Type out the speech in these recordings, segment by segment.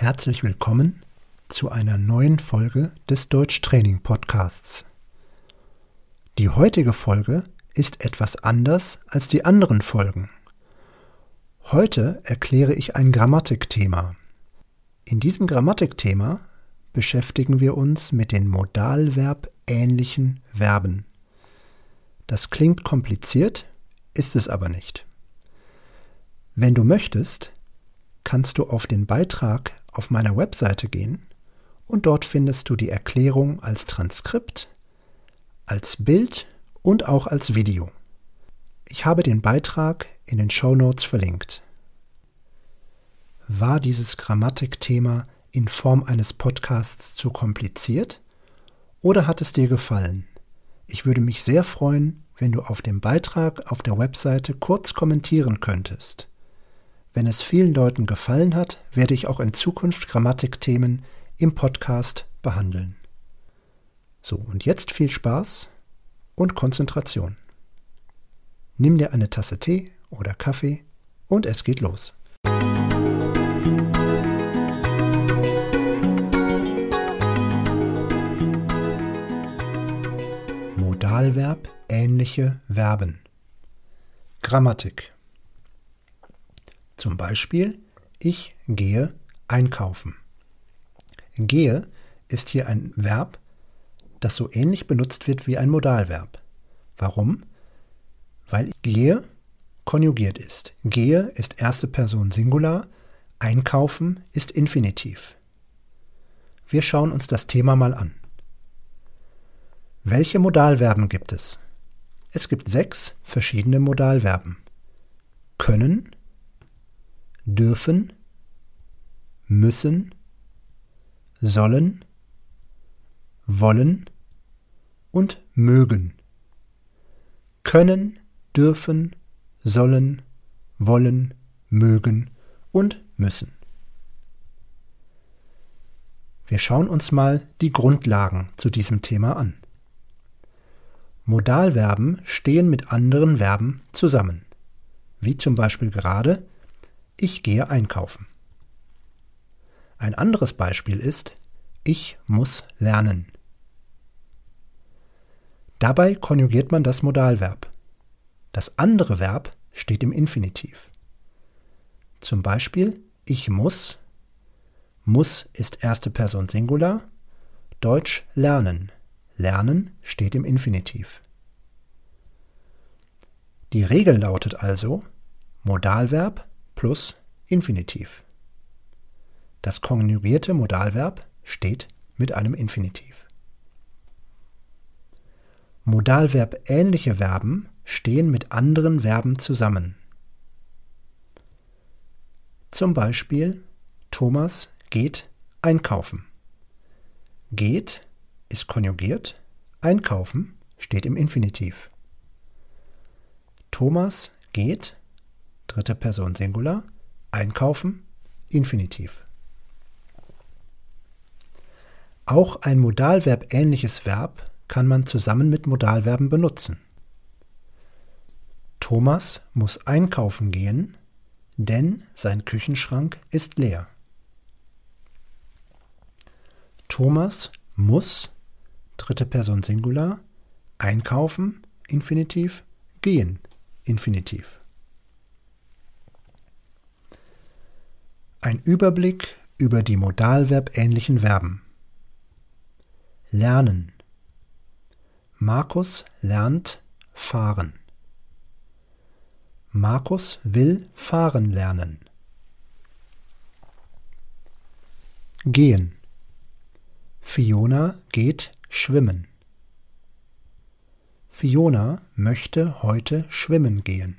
Herzlich willkommen zu einer neuen Folge des Deutschtraining Podcasts. Die heutige Folge ist etwas anders als die anderen Folgen. Heute erkläre ich ein Grammatikthema. In diesem Grammatikthema beschäftigen wir uns mit den modalverbähnlichen Verben. Das klingt kompliziert, ist es aber nicht. Wenn du möchtest, kannst du auf den Beitrag auf meiner Webseite gehen und dort findest du die Erklärung als Transkript, als Bild und auch als Video. Ich habe den Beitrag in den Show Notes verlinkt. War dieses Grammatikthema in Form eines Podcasts zu kompliziert oder hat es dir gefallen? Ich würde mich sehr freuen, wenn du auf dem Beitrag auf der Webseite kurz kommentieren könntest. Wenn es vielen Leuten gefallen hat, werde ich auch in Zukunft Grammatikthemen im Podcast behandeln. So, und jetzt viel Spaß und Konzentration. Nimm dir eine Tasse Tee oder Kaffee und es geht los. Modalverb ähnliche Verben. Grammatik. Zum Beispiel, ich gehe einkaufen. Gehe ist hier ein Verb, das so ähnlich benutzt wird wie ein Modalverb. Warum? Weil gehe konjugiert ist. Gehe ist erste Person Singular, einkaufen ist Infinitiv. Wir schauen uns das Thema mal an. Welche Modalverben gibt es? Es gibt sechs verschiedene Modalverben. Können, dürfen, müssen, sollen, wollen und mögen. Können, dürfen, sollen, wollen, mögen und müssen. Wir schauen uns mal die Grundlagen zu diesem Thema an. Modalverben stehen mit anderen Verben zusammen, wie zum Beispiel gerade ich gehe einkaufen. Ein anderes Beispiel ist Ich muss lernen. Dabei konjugiert man das Modalverb. Das andere Verb steht im Infinitiv. Zum Beispiel Ich muss. Muss ist erste Person Singular. Deutsch lernen. Lernen steht im Infinitiv. Die Regel lautet also Modalverb plus Infinitiv. Das konjugierte Modalverb steht mit einem Infinitiv. Modalverb ähnliche Verben stehen mit anderen Verben zusammen. Zum Beispiel Thomas geht einkaufen. Geht ist konjugiert, einkaufen steht im Infinitiv. Thomas geht dritte Person Singular, einkaufen, Infinitiv. Auch ein Modalverb ähnliches Verb kann man zusammen mit Modalverben benutzen. Thomas muss einkaufen gehen, denn sein Küchenschrank ist leer. Thomas muss, dritte Person Singular, einkaufen, Infinitiv, gehen, Infinitiv. Ein Überblick über die modalverbähnlichen Verben. Lernen. Markus lernt fahren. Markus will fahren lernen. Gehen. Fiona geht schwimmen. Fiona möchte heute schwimmen gehen.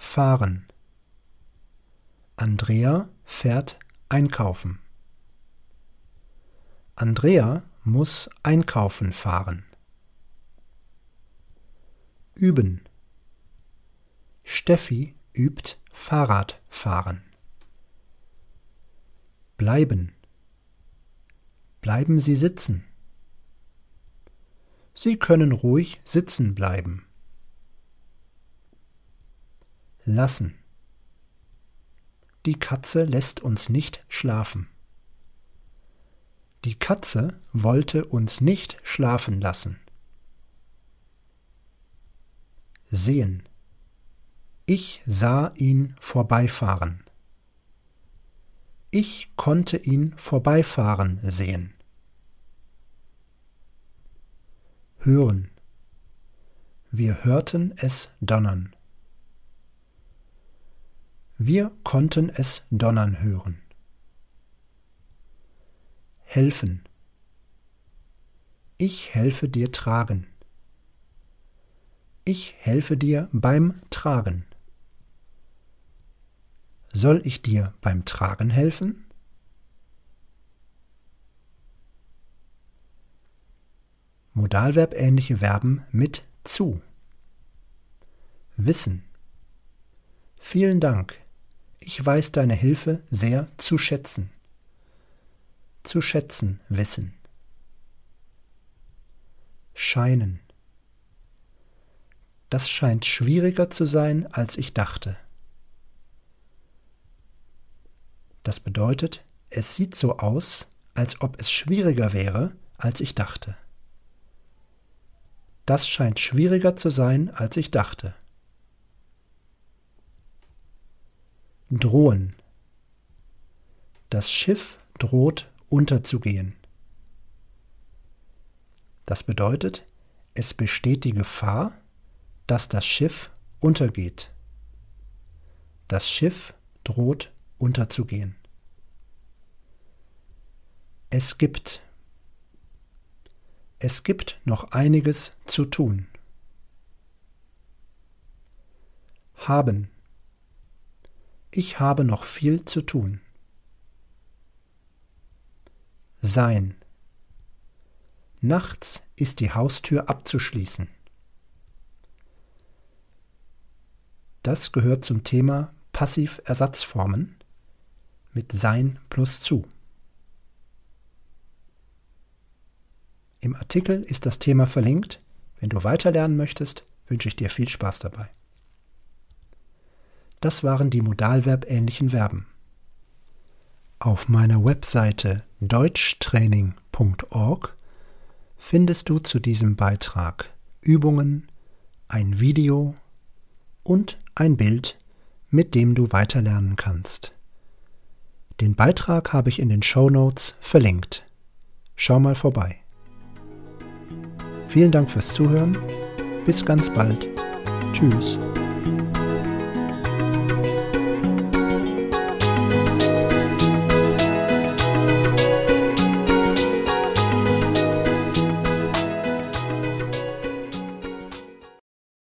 Fahren. Andrea fährt einkaufen. Andrea muss einkaufen fahren. Üben. Steffi übt Fahrradfahren. Bleiben. Bleiben Sie sitzen. Sie können ruhig sitzen bleiben lassen. Die Katze lässt uns nicht schlafen. Die Katze wollte uns nicht schlafen lassen. Sehen. Ich sah ihn vorbeifahren. Ich konnte ihn vorbeifahren sehen. Hören. Wir hörten es donnern. Wir konnten es donnern hören. Helfen. Ich helfe dir tragen. Ich helfe dir beim Tragen. Soll ich dir beim Tragen helfen? Modalverbähnliche Verben mit zu. Wissen. Vielen Dank. Ich weiß deine Hilfe sehr zu schätzen. Zu schätzen wissen. Scheinen. Das scheint schwieriger zu sein, als ich dachte. Das bedeutet, es sieht so aus, als ob es schwieriger wäre, als ich dachte. Das scheint schwieriger zu sein, als ich dachte. Drohen. Das Schiff droht unterzugehen. Das bedeutet, es besteht die Gefahr, dass das Schiff untergeht. Das Schiff droht unterzugehen. Es gibt. Es gibt noch einiges zu tun. Haben. Ich habe noch viel zu tun. Sein. Nachts ist die Haustür abzuschließen. Das gehört zum Thema Passiversatzformen mit sein plus zu. Im Artikel ist das Thema verlinkt. Wenn du weiterlernen möchtest, wünsche ich dir viel Spaß dabei. Das waren die modalverbähnlichen Verben. Auf meiner Webseite deutschtraining.org findest du zu diesem Beitrag Übungen, ein Video und ein Bild, mit dem du weiterlernen kannst. Den Beitrag habe ich in den Show Notes verlinkt. Schau mal vorbei. Vielen Dank fürs Zuhören. Bis ganz bald. Tschüss.